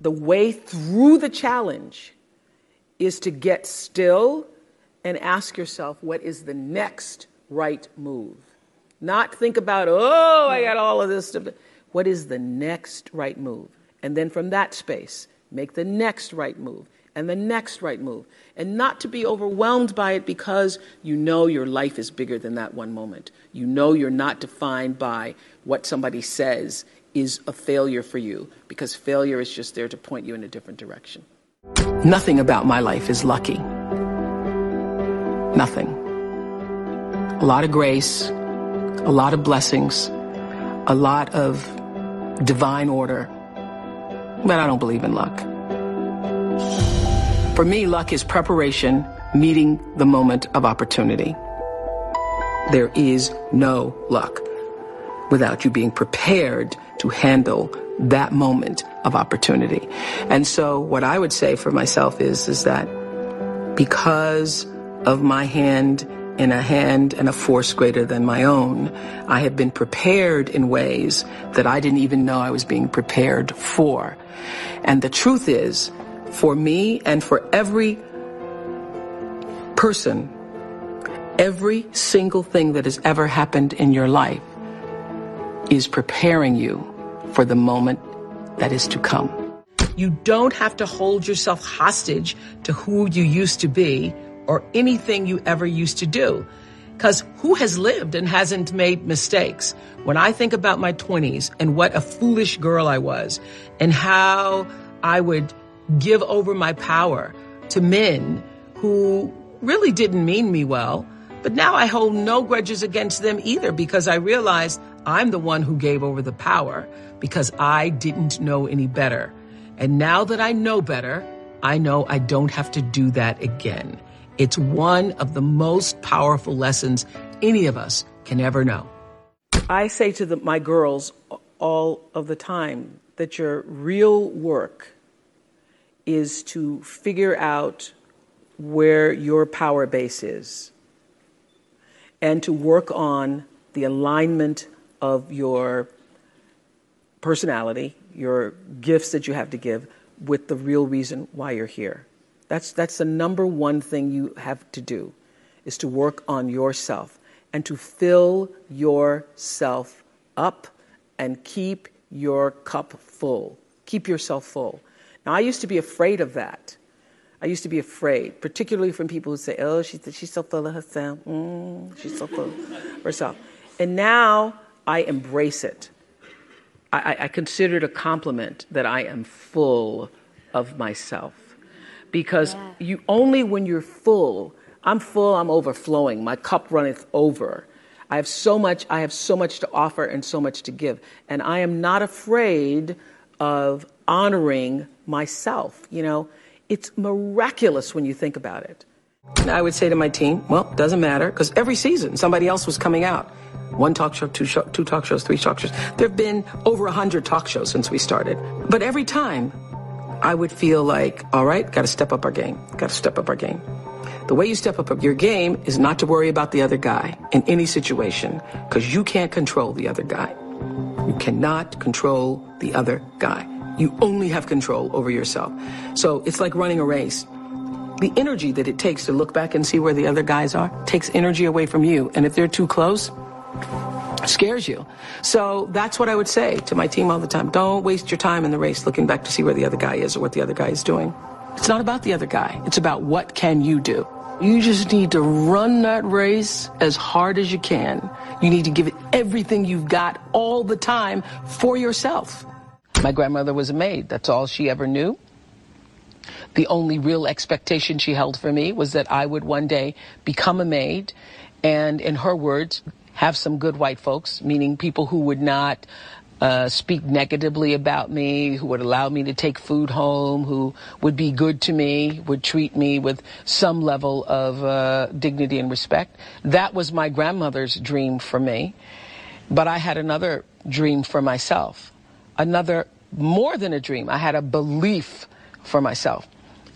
the way through the challenge is to get still and ask yourself, what is the next right move? Not think about, oh, I got all of this stuff. What is the next right move? And then from that space, make the next right move and the next right move. And not to be overwhelmed by it because you know your life is bigger than that one moment. You know you're not defined by what somebody says is a failure for you because failure is just there to point you in a different direction. Nothing about my life is lucky. Nothing. A lot of grace, a lot of blessings, a lot of divine order. But I don't believe in luck. For me, luck is preparation meeting the moment of opportunity. There is no luck without you being prepared to handle that moment of opportunity. And so what I would say for myself is, is that because of my hand in a hand and a force greater than my own, I have been prepared in ways that I didn't even know I was being prepared for. And the truth is, for me and for every person, every single thing that has ever happened in your life is preparing you for the moment that is to come. You don't have to hold yourself hostage to who you used to be or anything you ever used to do. Because who has lived and hasn't made mistakes? When I think about my 20s and what a foolish girl I was and how I would give over my power to men who really didn't mean me well, but now I hold no grudges against them either because I realize I'm the one who gave over the power because I didn't know any better. And now that I know better, I know I don't have to do that again. It's one of the most powerful lessons any of us can ever know. I say to the, my girls all of the time that your real work is to figure out where your power base is and to work on the alignment of your personality, your gifts that you have to give, with the real reason why you're here. That's, that's the number one thing you have to do, is to work on yourself and to fill yourself up and keep your cup full. Keep yourself full. Now, I used to be afraid of that. I used to be afraid, particularly from people who say, oh, she's, she's so full of herself. Mm, she's so full of herself. And now I embrace it. I, I consider it a compliment that I am full of myself. Because yeah. you only when you're full, I'm full, I'm overflowing, my cup runneth over. I have so much, I have so much to offer and so much to give. And I am not afraid of honoring myself. You know, it's miraculous when you think about it. I would say to my team, well, doesn't matter, because every season somebody else was coming out. One talk show, two, show, two talk shows, three talk shows. There have been over a hundred talk shows since we started. But every time, I would feel like, all right, got to step up our game. Got to step up our game. The way you step up your game is not to worry about the other guy in any situation, because you can't control the other guy. You cannot control the other guy. You only have control over yourself. So it's like running a race. The energy that it takes to look back and see where the other guys are takes energy away from you. And if they're too close, scares you. So that's what I would say to my team all the time. Don't waste your time in the race looking back to see where the other guy is or what the other guy is doing. It's not about the other guy. It's about what can you do. You just need to run that race as hard as you can. You need to give it everything you've got all the time for yourself. My grandmother was a maid. That's all she ever knew. The only real expectation she held for me was that I would one day become a maid and, in her words, have some good white folks, meaning people who would not uh, speak negatively about me, who would allow me to take food home, who would be good to me, would treat me with some level of uh, dignity and respect. That was my grandmother's dream for me. But I had another dream for myself, another more than a dream. I had a belief for myself.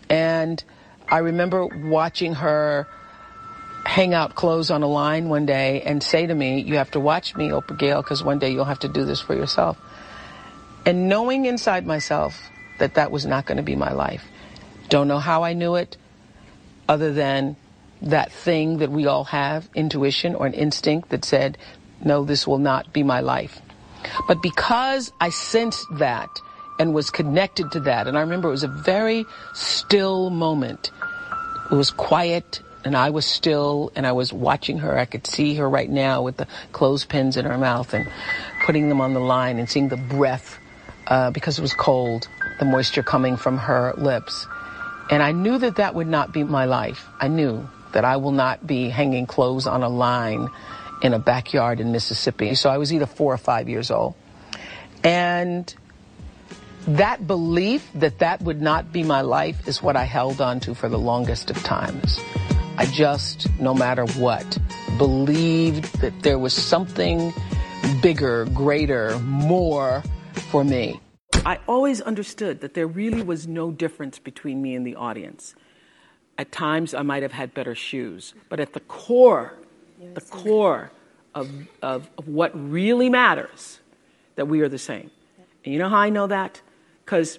And I remember watching her hang out clothes on a line one day and say to me, you have to watch me, Oprah Gail, because one day you'll have to do this for yourself. And knowing inside myself that that was not going to be my life. Don't know how I knew it, other than that thing that we all have, intuition or an instinct that said, no, this will not be my life. But because I sensed that and was connected to that, and I remember it was a very still moment. It was quiet and I was still and I was watching her. I could see her right now with the clothespins in her mouth and putting them on the line and seeing the breath uh, because it was cold, the moisture coming from her lips. And I knew that that would not be my life. I knew that I will not be hanging clothes on a line in a backyard in Mississippi. So I was either four or five years old. And that belief that that would not be my life is what I held on to for the longest of times. I just, no matter what, believed that there was something bigger, greater, more for me. I always understood that there really was no difference between me and the audience. At times, I might have had better shoes, but at the core, the core of, of, of what really matters, that we are the same. And you know how I know that? Because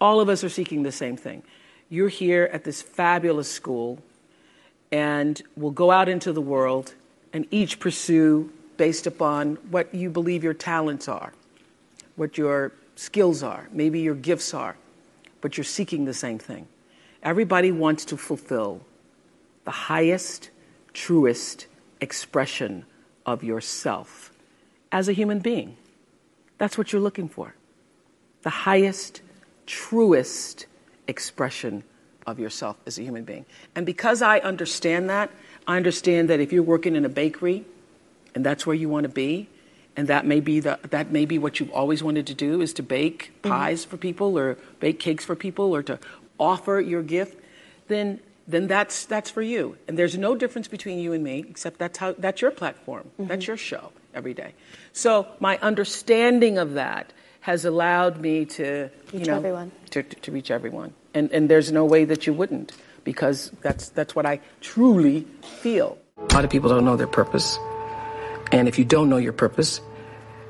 all of us are seeking the same thing. You're here at this fabulous school, and we'll go out into the world and each pursue based upon what you believe your talents are, what your skills are, maybe your gifts are, but you're seeking the same thing. Everybody wants to fulfill the highest, truest expression of yourself as a human being. That's what you're looking for. The highest, truest expression of yourself as a human being. And because I understand that, I understand that if you're working in a bakery and that's where you want to be, and that may be the, that may be what you've always wanted to do is to bake mm-hmm. pies for people or bake cakes for people or to offer your gift, then then that's that's for you. And there's no difference between you and me, except that's how that's your platform. Mm-hmm. That's your show every day. So my understanding of that has allowed me to reach you know, everyone. To, to reach everyone. And and there's no way that you wouldn't, because that's that's what I truly feel. A lot of people don't know their purpose. And if you don't know your purpose,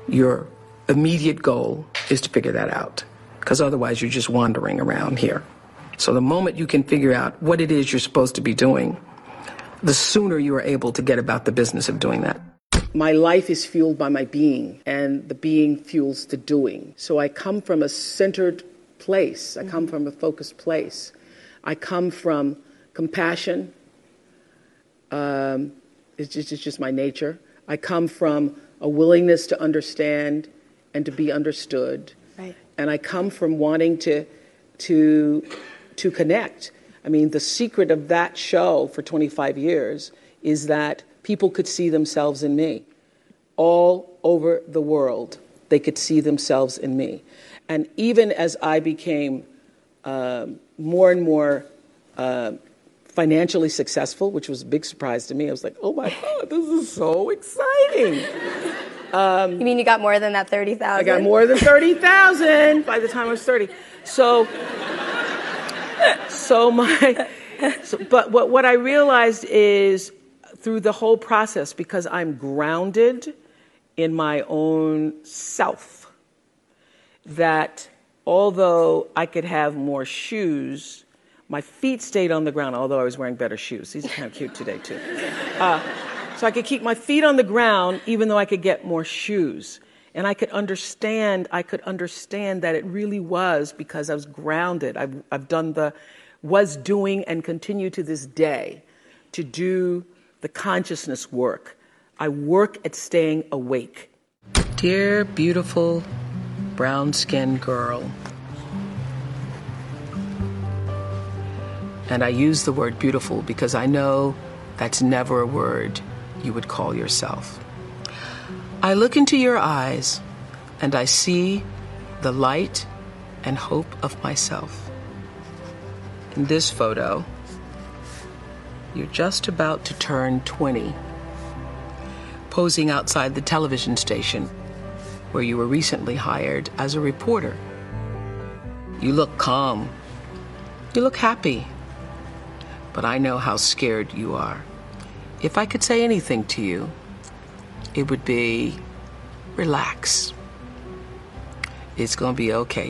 your immediate goal is to figure that out. Because otherwise, you're just wandering around here. So the moment you can figure out what it is you're supposed to be doing, the sooner you are able to get about the business of doing that. My life is fueled by my being, and the being fuels the doing. So I come from a centered place, I come from a focused place. I come from compassion. Um, it's, just, it's just my nature. I come from a willingness to understand and to be understood. Right. And I come from wanting to, to, to connect. I mean, the secret of that show for 25 years is that people could see themselves in me. All over the world, they could see themselves in me. And even as I became uh, more and more uh, financially successful, which was a big surprise to me. I was like, oh my God, this is so exciting. Um, you mean you got more than that 30,000? I got more than 30,000 by the time I was 30. So, so my, so, but what, what I realized is through the whole process, because I'm grounded in my own self, that although I could have more shoes, my feet stayed on the ground, although I was wearing better shoes. These are kind of cute today, too. Uh, so I could keep my feet on the ground, even though I could get more shoes. And I could understand, I could understand that it really was because I was grounded. I've, I've done the, was doing and continue to this day to do the consciousness work. I work at staying awake. Dear beautiful brown skinned girl, And I use the word beautiful because I know that's never a word you would call yourself. I look into your eyes and I see the light and hope of myself. In this photo, you're just about to turn 20, posing outside the television station where you were recently hired as a reporter. You look calm. You look happy but I know how scared you are. If I could say anything to you, it would be relax. It's going to be okay.